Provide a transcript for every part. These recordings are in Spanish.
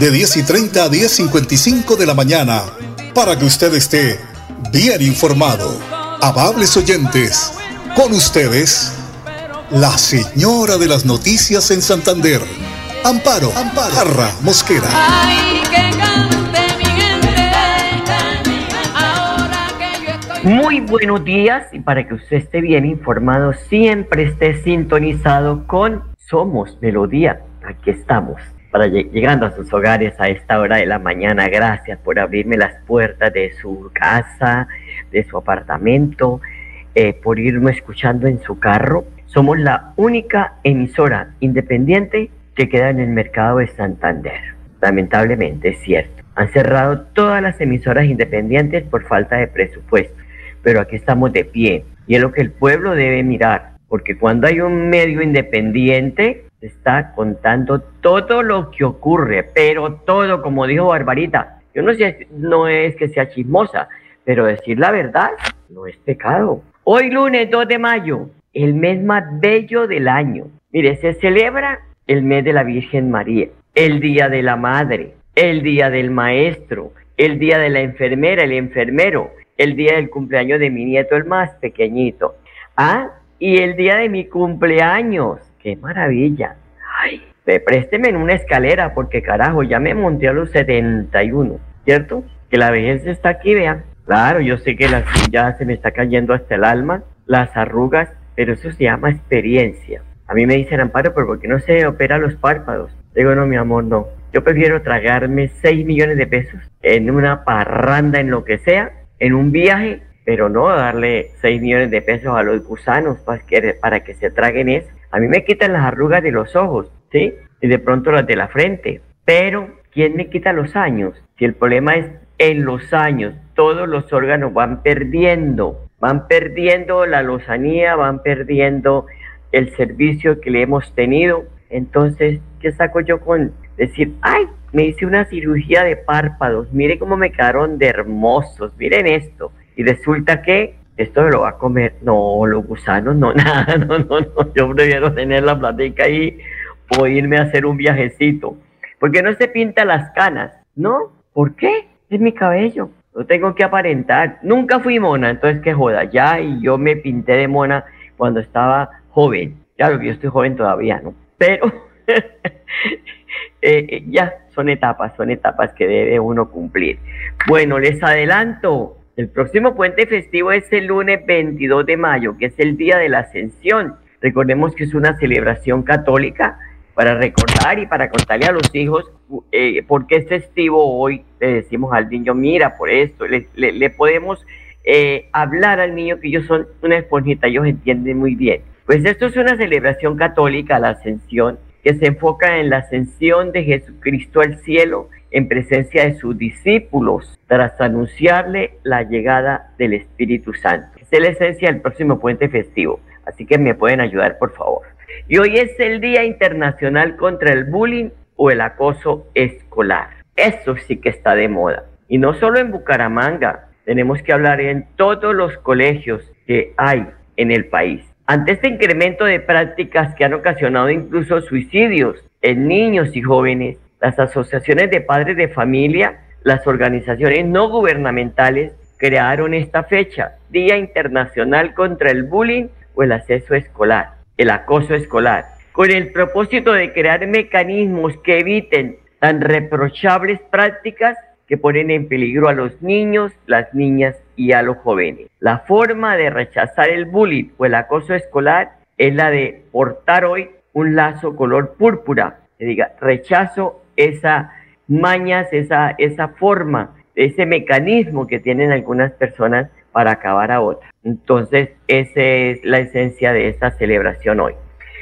de 10 y 30 a 10 y 55 de la mañana, para que usted esté bien informado. Amables oyentes, con ustedes, la señora de las noticias en Santander, Amparo, Amparo, Jarra Mosquera. Muy buenos días y para que usted esté bien informado, siempre esté sintonizado con Somos Melodía. Aquí estamos, llegando a sus hogares a esta hora de la mañana. Gracias por abrirme las puertas de su casa, de su apartamento, eh, por irme escuchando en su carro. Somos la única emisora independiente que queda en el mercado de Santander. Lamentablemente, es cierto. Han cerrado todas las emisoras independientes por falta de presupuesto pero aquí estamos de pie. Y es lo que el pueblo debe mirar, porque cuando hay un medio independiente, está contando todo lo que ocurre, pero todo, como dijo Barbarita, yo no sé, no es que sea chismosa, pero decir la verdad no es pecado. Hoy lunes 2 de mayo, el mes más bello del año. Mire, se celebra el mes de la Virgen María, el Día de la Madre, el Día del Maestro, el Día de la Enfermera, el enfermero, el día del cumpleaños de mi nieto, el más pequeñito. Ah, y el día de mi cumpleaños. ¡Qué maravilla! Ay, présteme en una escalera porque carajo, ya me monté a los 71, ¿cierto? Que la vejez está aquí, vean. Claro, yo sé que la, ya se me está cayendo hasta el alma, las arrugas, pero eso se llama experiencia. A mí me dicen, Amparo, pero ¿por qué no se opera los párpados? Digo, no, mi amor, no. Yo prefiero tragarme 6 millones de pesos en una parranda, en lo que sea, en un viaje, pero no darle 6 millones de pesos a los gusanos para que, para que se traguen eso. A mí me quitan las arrugas de los ojos, ¿sí? Y de pronto las de la frente. Pero, ¿quién me quita los años? Si el problema es en los años, todos los órganos van perdiendo, van perdiendo la lozanía, van perdiendo el servicio que le hemos tenido. Entonces, ¿qué saco yo con decir, ay, me hice una cirugía de párpados, mire cómo me quedaron de hermosos, miren esto. Y resulta que esto me lo va a comer, no, los gusanos, no, nada, no, no, no, yo prefiero tener la platica ahí o irme a hacer un viajecito. porque no se pinta las canas? No, ¿por qué? Es mi cabello, no tengo que aparentar. Nunca fui mona, entonces qué joda, ya, y yo me pinté de mona cuando estaba joven. Claro que yo estoy joven todavía, ¿no? Pero Eh, eh, ya son etapas, son etapas que debe uno cumplir. Bueno, les adelanto, el próximo puente festivo es el lunes 22 de mayo, que es el Día de la Ascensión. Recordemos que es una celebración católica para recordar y para contarle a los hijos eh, por qué es festivo hoy. Le decimos al niño, mira, por esto, le, podemos eh, hablar al niño que ellos son una esponjita, ellos entienden muy bien. Pues esto es una celebración católica, la ascensión, que se enfoca en la ascensión de Jesucristo al cielo en presencia de sus discípulos tras anunciarle la llegada del Espíritu Santo. Es la esencia del próximo puente festivo, así que me pueden ayudar por favor. Y hoy es el Día Internacional contra el Bullying o el Acoso Escolar. Eso sí que está de moda. Y no solo en Bucaramanga, tenemos que hablar en todos los colegios que hay en el país. Ante este incremento de prácticas que han ocasionado incluso suicidios en niños y jóvenes, las asociaciones de padres de familia, las organizaciones no gubernamentales crearon esta fecha, Día Internacional contra el Bullying o el Acceso Escolar, el Acoso Escolar, con el propósito de crear mecanismos que eviten tan reprochables prácticas que ponen en peligro a los niños, las niñas y a los jóvenes. La forma de rechazar el bullying o el acoso escolar es la de portar hoy un lazo color púrpura. Que diga, rechazo esa mañas, esa, esa forma, ese mecanismo que tienen algunas personas para acabar a otras. Entonces, esa es la esencia de esta celebración hoy.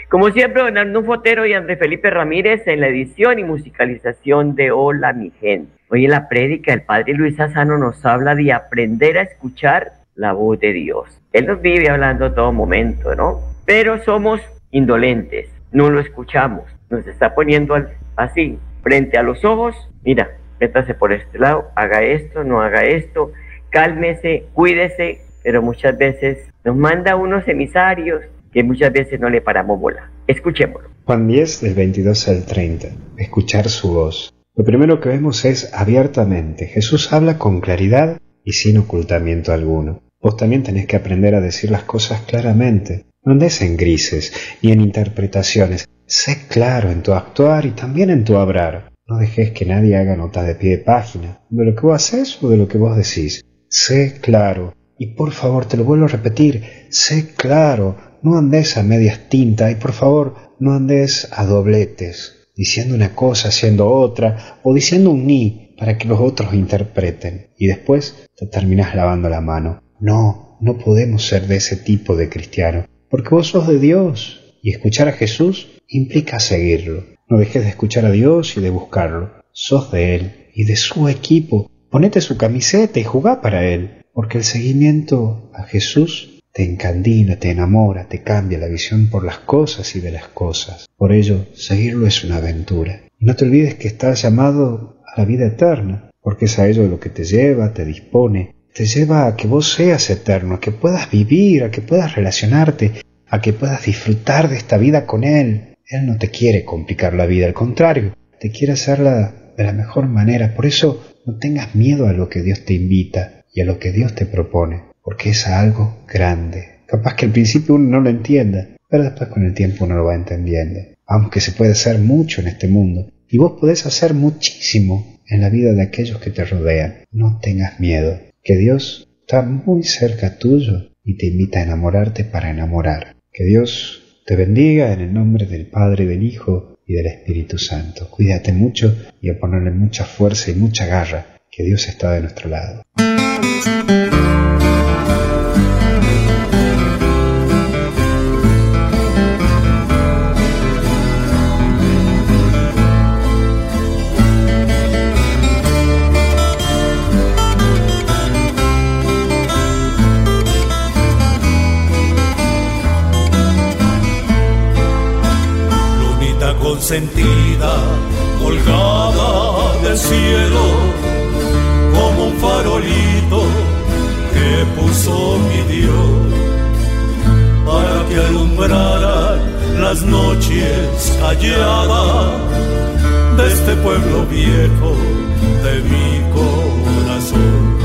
Como siempre, don Arnulfo Fotero y André Felipe Ramírez en la edición y musicalización de Hola mi gente. Hoy en la prédica el Padre Luis Asano nos habla de aprender a escuchar la voz de Dios. Él nos vive hablando todo momento, ¿no? Pero somos indolentes, no lo escuchamos. Nos está poniendo así, frente a los ojos, mira, métase por este lado, haga esto, no haga esto, cálmese, cuídese, pero muchas veces nos manda unos emisarios que muchas veces no le paramos bola. Escuchémoslo. Juan 10 del 22 al 30. Escuchar su voz. Lo primero que vemos es abiertamente. Jesús habla con claridad y sin ocultamiento alguno. Vos también tenés que aprender a decir las cosas claramente. No andes en grises ni en interpretaciones. Sé claro en tu actuar y también en tu hablar. No dejes que nadie haga nota de pie de página de lo que vos haces o de lo que vos decís. Sé claro. Y por favor, te lo vuelvo a repetir, sé claro, no andes a medias tinta y por favor, no andes a dobletes, diciendo una cosa, haciendo otra, o diciendo un ni para que los otros interpreten, y después te terminas lavando la mano. No, no podemos ser de ese tipo de cristiano, porque vos sos de Dios, y escuchar a Jesús implica seguirlo. No dejes de escuchar a Dios y de buscarlo. Sos de Él y de su equipo. Ponete su camiseta y jugá para Él, porque el seguimiento a Jesús te encandila, te enamora, te cambia la visión por las cosas y de las cosas. Por ello, seguirlo es una aventura. Y no te olvides que estás llamado a la vida eterna, porque es a ello lo que te lleva, te dispone, te lleva a que vos seas eterno, a que puedas vivir, a que puedas relacionarte, a que puedas disfrutar de esta vida con Él. Él no te quiere complicar la vida, al contrario, te quiere hacerla de la mejor manera. Por eso no tengas miedo a lo que Dios te invita y a lo que Dios te propone, porque es algo grande. Capaz que al principio uno no lo entienda, pero después con el tiempo uno lo va entendiendo. Aunque se puede hacer mucho en este mundo, y vos podés hacer muchísimo en la vida de aquellos que te rodean. No tengas miedo, que Dios está muy cerca tuyo y te invita a enamorarte para enamorar. Que Dios te bendiga en el nombre del Padre, del Hijo y del Espíritu Santo. Cuídate mucho y a ponerle mucha fuerza y mucha garra, que Dios está de nuestro lado. Consentida, colgada del cielo, como un farolito que puso mi Dios, para que alumbrara las noches calladas de este pueblo viejo de mi corazón.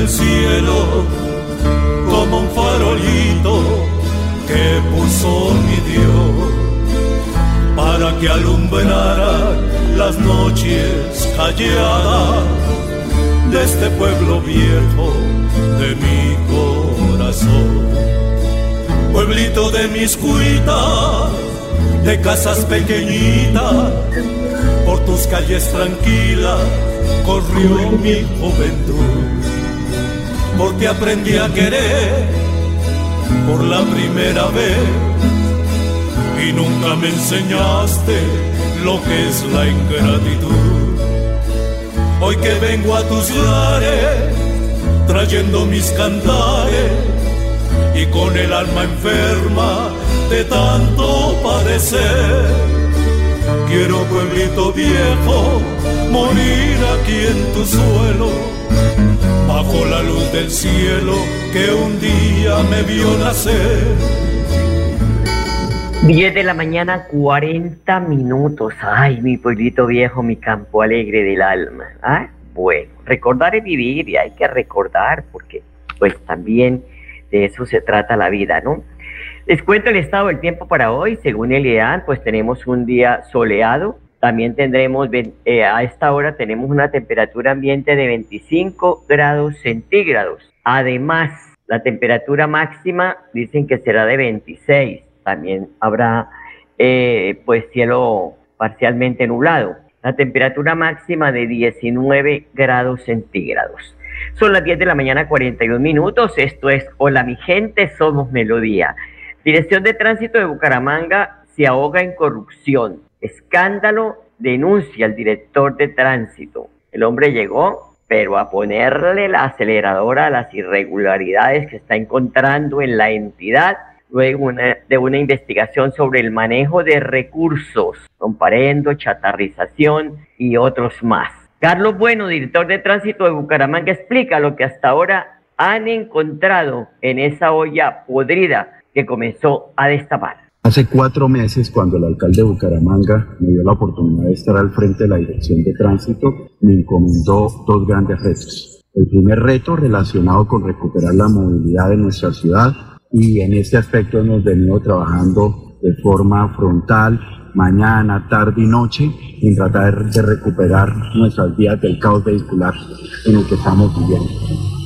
Del cielo, como un farolito que puso mi Dios, para que alumbrara las noches calladas de este pueblo viejo de mi corazón. Pueblito de mis cuitas, de casas pequeñitas, por tus calles tranquilas corrió mi juventud, porque aprendí a querer por la primera vez y nunca me enseñaste lo que es la ingratitud. Hoy que vengo a tus lares trayendo mis cantares y con el alma enferma de tanto padecer Quiero pueblito viejo, morir aquí en tu suelo, bajo la luz del cielo que un día me vio nacer. 10 de la mañana, 40 minutos. Ay, mi pueblito viejo, mi campo alegre del alma. ¿Ah? Bueno, recordar es vivir y hay que recordar porque pues también de eso se trata la vida, ¿no? Les cuento el estado del tiempo para hoy. Según el pues tenemos un día soleado. También tendremos, eh, a esta hora tenemos una temperatura ambiente de 25 grados centígrados. Además, la temperatura máxima dicen que será de 26. También habrá eh, pues cielo parcialmente nublado. La temperatura máxima de 19 grados centígrados. Son las 10 de la mañana, 41 minutos. Esto es Hola mi gente, somos Melodía. Dirección de Tránsito de Bucaramanga se ahoga en corrupción. Escándalo denuncia al director de tránsito. El hombre llegó, pero a ponerle la aceleradora a las irregularidades que está encontrando en la entidad luego de una investigación sobre el manejo de recursos, comparendo, chatarrización y otros más. Carlos Bueno, director de tránsito de Bucaramanga, explica lo que hasta ahora han encontrado en esa olla podrida que comenzó a destapar. Hace cuatro meses, cuando el alcalde de Bucaramanga me dio la oportunidad de estar al frente de la dirección de tránsito, me encomendó dos grandes retos. El primer reto relacionado con recuperar la movilidad de nuestra ciudad y en este aspecto hemos venido trabajando de forma frontal, mañana, tarde y noche, en tratar de recuperar nuestras vías del caos vehicular en el que estamos viviendo.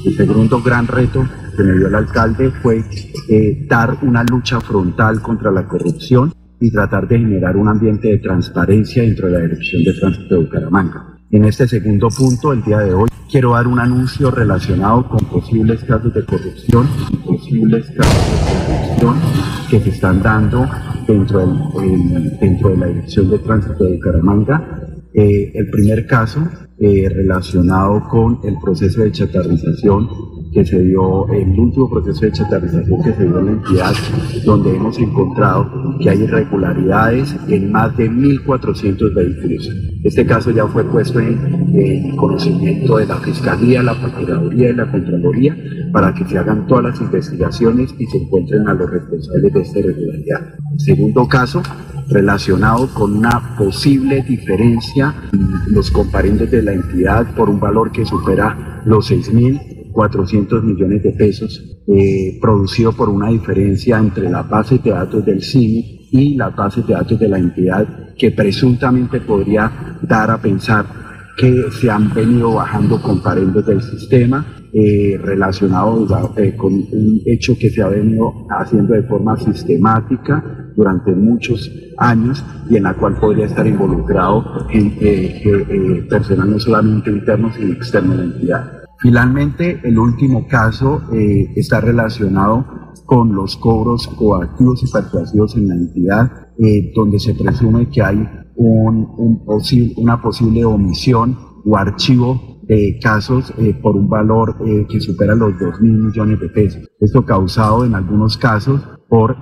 El segundo gran reto que me dio el alcalde fue eh, dar una lucha frontal contra la corrupción y tratar de generar un ambiente de transparencia dentro de la Dirección de Tránsito de Bucaramanga. En este segundo punto, el día de hoy, quiero dar un anuncio relacionado con posibles casos de corrupción y posibles casos de corrupción que se están dando dentro, del, dentro de la Dirección de Tránsito de Bucaramanga. Eh, el primer caso eh, relacionado con el proceso de chatarrización que se dio, el último proceso de chatarrización que se dio en la entidad, donde hemos encontrado que hay irregularidades en más de 1.400 vehículos. Este caso ya fue puesto en, conocimiento de la Fiscalía, la Procuraduría y la Contraloría para que se hagan todas las investigaciones y se encuentren a los responsables de esta irregularidad. Segundo caso, relacionado con una posible diferencia en los comparendos de la entidad por un valor que supera los 6.000 400 millones de pesos, eh, producido por una diferencia entre la base de datos del CIMI y la base de datos de la entidad, que presuntamente podría dar a pensar que se han venido bajando comparendos del sistema eh, relacionados eh, con un hecho que se ha venido haciendo de forma sistemática durante muchos años y en la cual podría estar involucrado en, eh, personal no solamente interno sino externo de la entidad. Finalmente, el último caso eh, está relacionado con los cobros coactivos y persuasivos en la entidad, eh, donde se presume que hay un, una posible omisión o archivo de casos eh, por un valor que supera los 2 mil millones de pesos. Esto causado en algunos casos por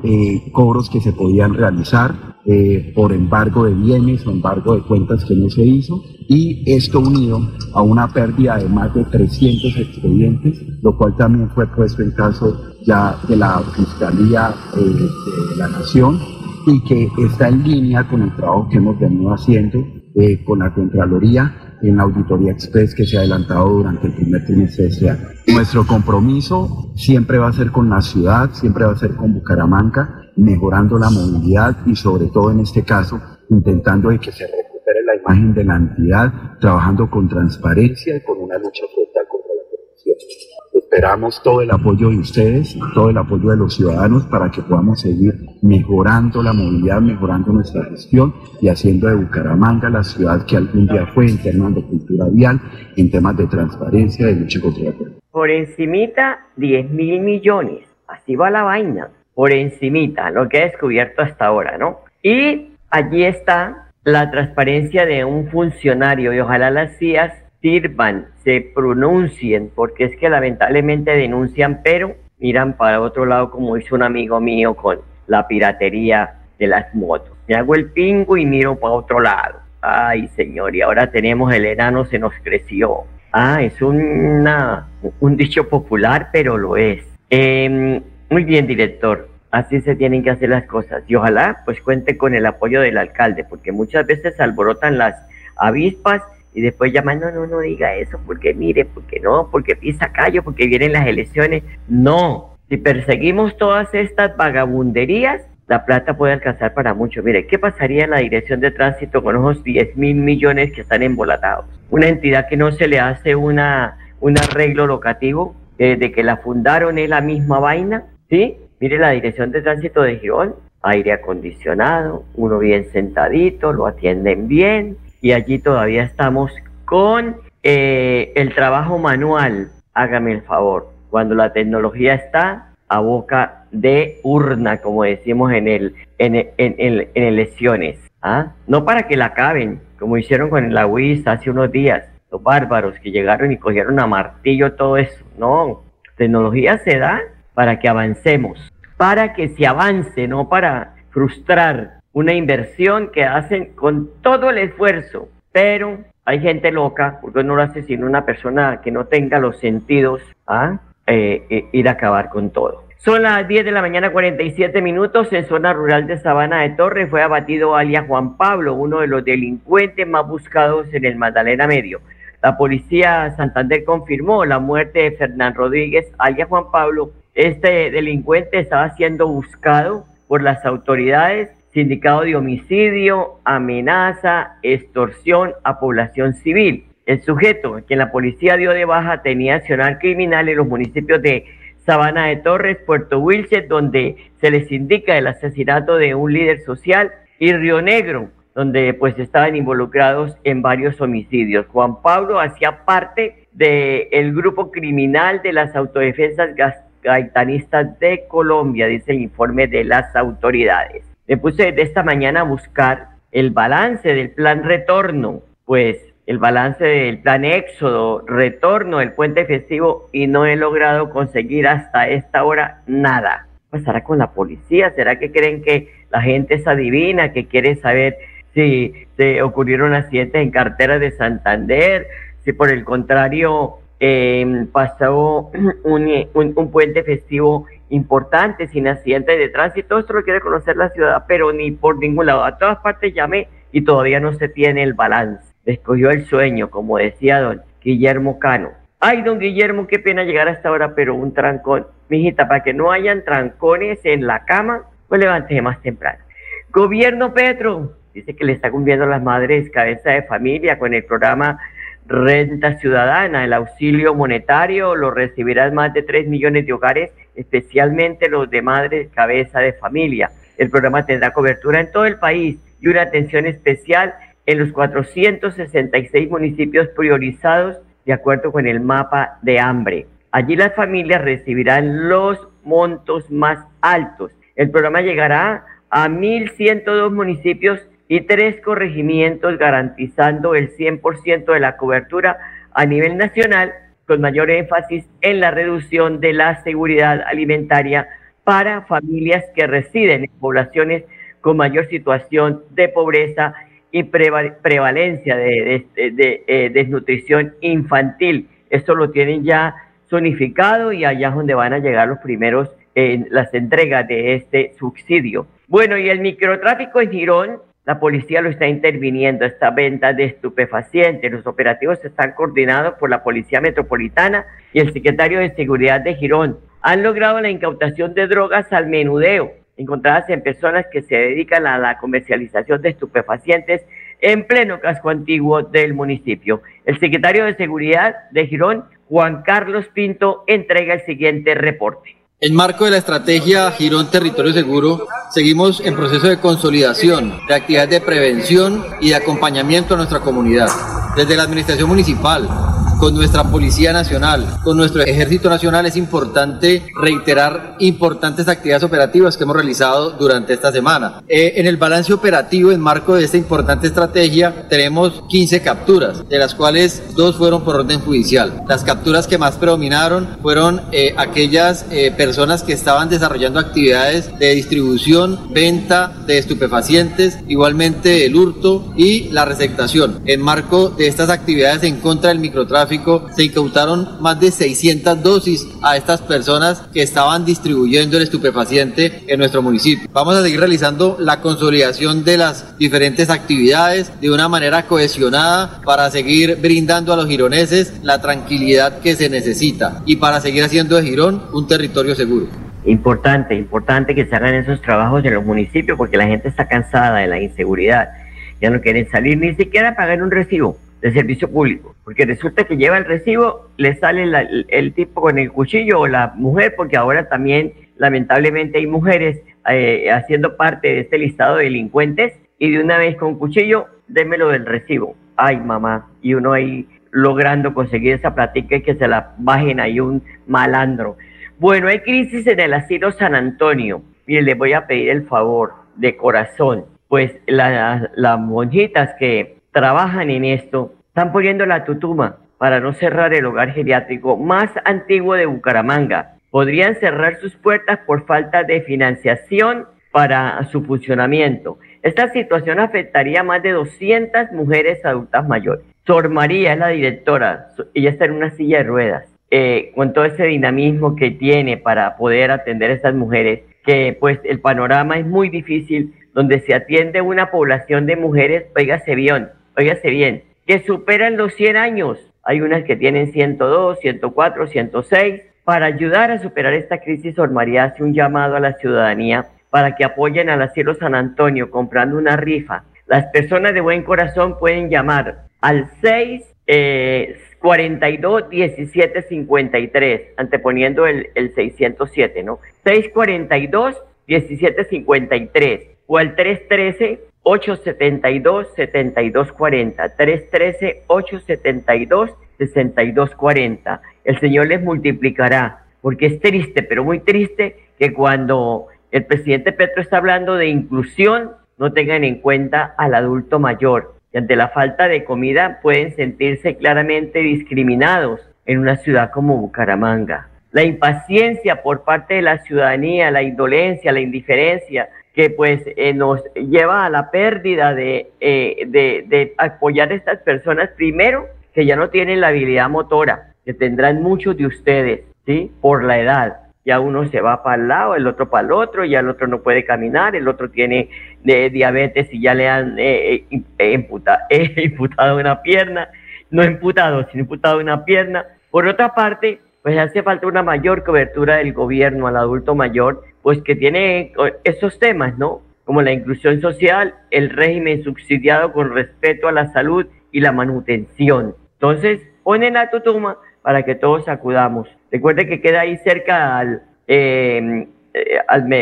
cobros que se podían realizar eh, por embargo de bienes o embargo de cuentas que no se hizo y esto unido a una pérdida de más de 300 expedientes, lo cual también fue puesto en caso ya de la Fiscalía eh, de la Nación y que está en línea con el trabajo que hemos venido haciendo eh, con la Contraloría en la auditoría express que se ha adelantado durante el primer trimestre de este año. Nuestro compromiso siempre va a ser con la ciudad, siempre va a ser con Bucaramanga mejorando la movilidad y sobre todo en este caso intentando de que se recupere la imagen de la entidad, trabajando con transparencia y con una lucha frontal contra la corrupción. Esperamos todo el apoyo de ustedes, todo el apoyo de los ciudadanos para que podamos seguir mejorando la movilidad, mejorando nuestra gestión y haciendo de Bucaramanga la ciudad que algún día fue en temas de cultura vial, en temas de transparencia, de lucha contra la corrupción. Por encimita 10 mil millones, así va la vaina por encimita, lo que he descubierto hasta ahora, ¿no? Y allí está la transparencia de un funcionario y ojalá las CIAs sirvan, se pronuncien, porque es que lamentablemente denuncian, pero miran para otro lado como hizo un amigo mío con la piratería de las motos. Me hago el pingo y miro para otro lado. Ay, señor, y ahora tenemos el enano se nos creció. Ah, es una, un dicho popular, pero lo es. Eh, muy bien, director. Así se tienen que hacer las cosas. Y ojalá pues cuente con el apoyo del alcalde, porque muchas veces alborotan las avispas y después llaman, no, no, no diga eso, porque mire, porque no, porque pisa callo, porque vienen las elecciones. No, Si perseguimos todas estas vagabunderías, la plata puede alcanzar para mucho. Mire, ¿qué pasaría en la dirección de tránsito con esos 10 mil millones que están embolatados? Una entidad que no se le hace una, un arreglo locativo, eh, de que la fundaron es la misma vaina, ¿sí? Mire la dirección de tránsito de Girón, aire acondicionado, uno bien sentadito, lo atienden bien y allí todavía estamos con eh, el trabajo manual. Hágame el favor, cuando la tecnología está a boca de urna, como decimos en el en, en, en, en elecciones, ¿ah? no para que la acaben, como hicieron con la UIS hace unos días, los bárbaros que llegaron y cogieron a martillo todo eso. No, tecnología se da para que avancemos, para que se avance, no para frustrar una inversión que hacen con todo el esfuerzo, pero hay gente loca, porque no lo hace sino una persona que no tenga los sentidos a eh, eh, ir a acabar con todo. Son las 10 de la mañana 47 minutos en zona rural de Sabana de Torres. Fue abatido alias Juan Pablo, uno de los delincuentes más buscados en el Magdalena Medio. La policía Santander confirmó la muerte de Fernán Rodríguez, alias Juan Pablo. Este delincuente estaba siendo buscado por las autoridades Sindicado de homicidio, amenaza, extorsión a población civil. El sujeto, quien la policía dio de baja, tenía accionar criminal en los municipios de Sabana de Torres, Puerto Wilches, donde se les indica el asesinato de un líder social, y Río Negro, donde pues estaban involucrados en varios homicidios. Juan Pablo hacía parte del grupo criminal de las autodefensas gaitanistas de Colombia, dice el informe de las autoridades. Me puse de esta mañana a buscar el balance del plan retorno, pues el balance del plan éxodo, retorno del puente festivo y no he logrado conseguir hasta esta hora nada. ¿Qué pasará con la policía? ¿Será que creen que la gente es adivina, que quiere saber si se ocurrieron accidentes en carteras de Santander? Si por el contrario eh, pasó un, un puente festivo importante, sin accidentes de tránsito. Esto lo quiere conocer la ciudad, pero ni por ningún lado. A todas partes llamé y todavía no se tiene el balance. Escogió el sueño, como decía don Guillermo Cano. Ay, don Guillermo, qué pena llegar a esta hora, pero un trancón. Mijita, para que no hayan trancones en la cama, pues levántese más temprano. Gobierno Petro, dice que le está cumpliendo a las madres cabeza de familia con el programa Renta Ciudadana, el auxilio monetario, lo recibirán más de 3 millones de hogares especialmente los de madres cabeza de familia. El programa tendrá cobertura en todo el país y una atención especial en los 466 municipios priorizados de acuerdo con el mapa de hambre. Allí las familias recibirán los montos más altos. El programa llegará a 1.102 municipios y tres corregimientos garantizando el 100% de la cobertura a nivel nacional con mayor énfasis en la reducción de la seguridad alimentaria para familias que residen en poblaciones con mayor situación de pobreza y prevalencia de, eh, desnutrición infantil. Esto lo tienen ya zonificado y allá es donde van a llegar los primeros en las entregas de este subsidio. Bueno, y el microtráfico en Girón la policía lo está interviniendo, esta venta de estupefacientes. Los operativos están coordinados por la Policía Metropolitana y el secretario de Seguridad de Girón. Han logrado la incautación de drogas al menudeo, encontradas en personas que se dedican a la comercialización de estupefacientes en pleno casco antiguo del municipio. El secretario de Seguridad de Girón, Juan Carlos Pinto, entrega el siguiente reporte. En marco de la estrategia Girón Territorio Seguro, seguimos en proceso de consolidación de actividades de prevención y de acompañamiento a nuestra comunidad. Desde la Administración Municipal, con nuestra Policía Nacional, con nuestro Ejército Nacional, es importante reiterar importantes actividades operativas que hemos realizado durante esta semana. Eh, en el balance operativo, en marco de esta importante estrategia, tenemos 15 capturas, de las cuales dos fueron por orden judicial. Las capturas que más predominaron fueron eh, aquellas eh, personas que estaban desarrollando actividades de distribución, venta de estupefacientes, igualmente el hurto y la receptación. En marco de estas actividades en contra del microtráfico, se incautaron más de 600 dosis a estas personas que estaban distribuyendo el estupefaciente en nuestro municipio. Vamos a seguir realizando la consolidación de las diferentes actividades de una manera cohesionada para seguir brindando a los gironeses la tranquilidad que se necesita y para seguir haciendo de Girón un territorio seguro. Importante, importante que se hagan esos trabajos en los municipios porque la gente está cansada de la inseguridad. Ya no quieren salir ni siquiera pagar un recibo de servicio público, porque resulta que lleva el recibo, le sale el, tipo con el cuchillo o la mujer, porque ahora también lamentablemente hay mujeres eh, haciendo parte de este listado de delincuentes y de una vez con cuchillo, démelo del recibo. Ay, mamá, y uno ahí logrando conseguir esa plática y que se la bajen ahí un malandro. Bueno, hay crisis en el asilo San Antonio. y les voy a pedir el favor de corazón, pues las monjitas que trabajan en esto, están poniendo la tutuma para no cerrar el hogar geriátrico más antiguo de Bucaramanga. Podrían cerrar sus puertas por falta de financiación para su funcionamiento. Esta situación afectaría a más de 200 mujeres adultas mayores. Sor María es la directora, ella está en una silla de ruedas, eh, con todo ese dinamismo que tiene para poder atender a estas mujeres, que pues el panorama es muy difícil, donde se atiende una población de mujeres, oígase bien, óigase bien, que superan los 100 años. Hay unas que tienen 102, 104, 106. Para ayudar a superar esta crisis, Sor María hace un llamado a la ciudadanía para que apoyen al asilo San Antonio comprando una rifa. Las personas de buen corazón pueden llamar al 6 42 17 53, anteponiendo el, el 607, ¿no? 642 17 53 o al 313 872-7240, 313-872-6240. El Señor les multiplicará, porque es triste, pero muy triste que cuando el presidente Petro está hablando de inclusión, no tengan en cuenta al adulto mayor, y ante la falta de comida pueden sentirse claramente discriminados en una ciudad como Bucaramanga. La impaciencia por parte de la ciudadanía, la indolencia, la indiferencia, que pues eh, nos lleva a la pérdida de, eh, de, apoyar a estas personas, primero, que ya no tienen la habilidad motora, que tendrán muchos de ustedes, ¿sí? Por la edad. Ya uno se va para el lado, el otro para el otro, ya el otro no puede caminar, el otro tiene de, diabetes y ya le han eh, imputado una pierna, no imputado, sino imputado una pierna. Por otra parte, pues hace falta una mayor cobertura del gobierno al adulto mayor pues que tiene esos temas, ¿no? Como la inclusión social, el régimen subsidiado con respeto a la salud y la manutención. Entonces, ponen la tutuma para que todos acudamos. Recuerde que queda ahí cerca al, em, eh, al,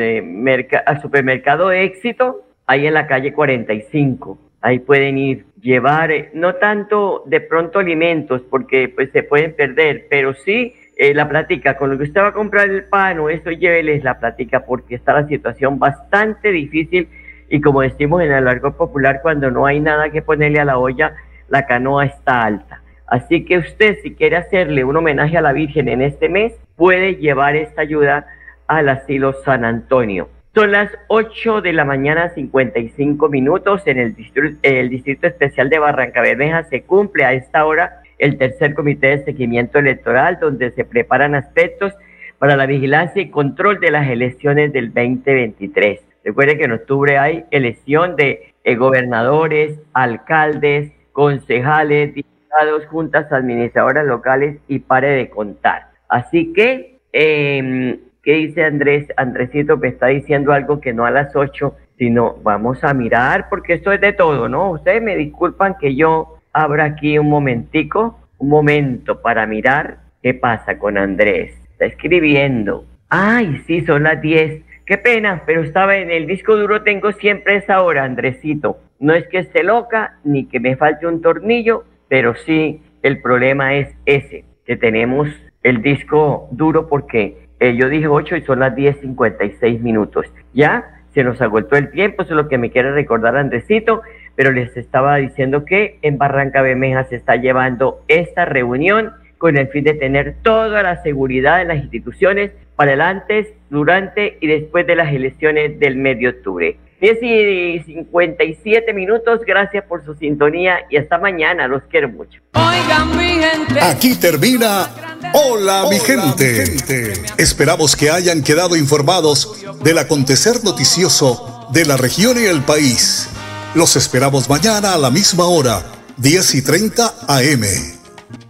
eh, al supermercado Éxito, ahí en la calle 45. Ahí pueden ir, llevar, eh, no tanto de pronto alimentos, porque pues se pueden perder, pero sí eh, la platica, con lo que usted va a comprar el pan o esto, lléveles la platica porque está la situación bastante difícil y como decimos en el largo popular, cuando no hay nada que ponerle a la olla, la canoa está alta. Así que usted, si quiere hacerle un homenaje a la Virgen en este mes, puede llevar esta ayuda al asilo San Antonio. Son las 8 de la mañana, 55 minutos en el distrito, el distrito especial de Barranca Bermeja. Se cumple a esta hora el tercer comité de seguimiento electoral, donde se preparan aspectos para la vigilancia y control de las elecciones del 2023. Recuerde que en octubre hay elección de eh, gobernadores, alcaldes, concejales, diputados, juntas administradoras locales y pare de contar. Así que, eh, ¿qué dice Andrés? Andresito me está diciendo algo que no a las 8, sino vamos a mirar, porque esto es de todo, ¿no? Ustedes me disculpan que yo abra aquí un momentico, un momento para mirar qué pasa con Andrés. Está escribiendo. Ay, sí, son las 10. Qué pena, pero estaba en el disco duro, tengo siempre esa hora, Andresito. No es que esté loca ni que me falte un tornillo, pero sí el problema es ese, que tenemos el disco duro porque eh, yo dije 8 y son las 10.56 minutos. Ya se nos agotó el tiempo, eso es lo que me quiere recordar Andresito pero les estaba diciendo que en Barranca Bermeja se está llevando esta reunión con el fin de tener toda la seguridad en las instituciones para el antes, durante y después de las elecciones del medio octubre. 10 y 57 minutos, gracias por su sintonía y hasta mañana, los quiero mucho. Oigan mi gente. Aquí termina Hola, mi gente. gente. Esperamos que hayan quedado informados del acontecer noticioso de la región y el país. Los esperamos mañana a la misma hora, 10 y 30 AM.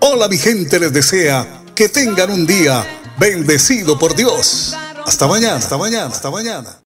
Hola mi gente les desea que tengan un día bendecido por Dios. Hasta mañana, hasta mañana, hasta mañana.